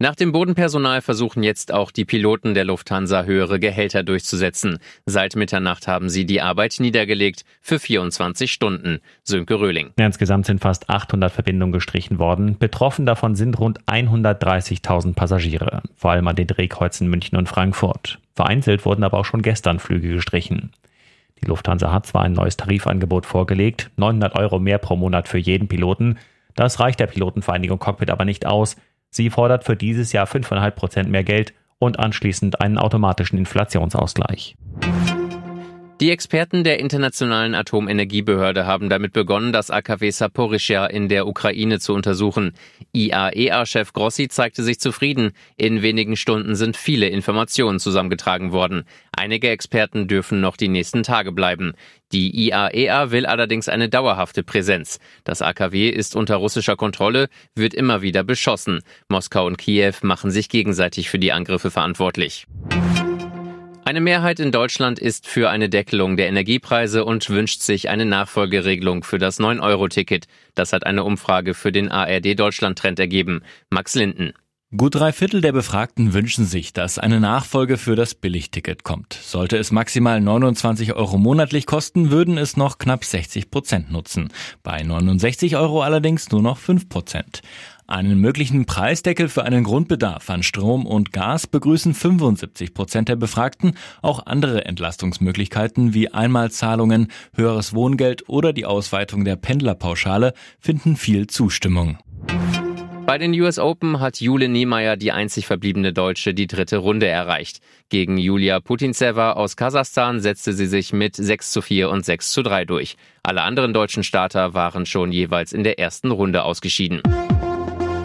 Nach dem Bodenpersonal versuchen jetzt auch die Piloten der Lufthansa höhere Gehälter durchzusetzen. Seit Mitternacht haben sie die Arbeit niedergelegt für 24 Stunden. Sönke Röhling. Insgesamt sind fast 800 Verbindungen gestrichen worden. Betroffen davon sind rund 130.000 Passagiere, vor allem an den Drehkreuzen München und Frankfurt. Vereinzelt wurden aber auch schon gestern Flüge gestrichen. Die Lufthansa hat zwar ein neues Tarifangebot vorgelegt, 900 Euro mehr pro Monat für jeden Piloten. Das reicht der Pilotenvereinigung Cockpit aber nicht aus. Sie fordert für dieses Jahr 5,5 Prozent mehr Geld und anschließend einen automatischen Inflationsausgleich. Die Experten der Internationalen Atomenergiebehörde haben damit begonnen, das AKW Saporischja in der Ukraine zu untersuchen. IAEA-Chef Grossi zeigte sich zufrieden. In wenigen Stunden sind viele Informationen zusammengetragen worden. Einige Experten dürfen noch die nächsten Tage bleiben. Die IAEA will allerdings eine dauerhafte Präsenz. Das AKW ist unter russischer Kontrolle, wird immer wieder beschossen. Moskau und Kiew machen sich gegenseitig für die Angriffe verantwortlich. Eine Mehrheit in Deutschland ist für eine Deckelung der Energiepreise und wünscht sich eine Nachfolgeregelung für das 9-Euro-Ticket. Das hat eine Umfrage für den ARD Deutschland-Trend ergeben. Max Linden. Gut drei Viertel der Befragten wünschen sich, dass eine Nachfolge für das Billigticket kommt. Sollte es maximal 29 Euro monatlich kosten, würden es noch knapp 60 Prozent nutzen. Bei 69 Euro allerdings nur noch 5 Prozent. Einen möglichen Preisdeckel für einen Grundbedarf an Strom und Gas begrüßen 75 Prozent der Befragten. Auch andere Entlastungsmöglichkeiten wie Einmalzahlungen, höheres Wohngeld oder die Ausweitung der Pendlerpauschale finden viel Zustimmung. Bei den US Open hat Jule Niemeyer, die einzig verbliebene Deutsche, die dritte Runde erreicht. Gegen Julia Putintseva aus Kasachstan setzte sie sich mit 6 zu 4 und 6 zu 3 durch. Alle anderen deutschen Starter waren schon jeweils in der ersten Runde ausgeschieden.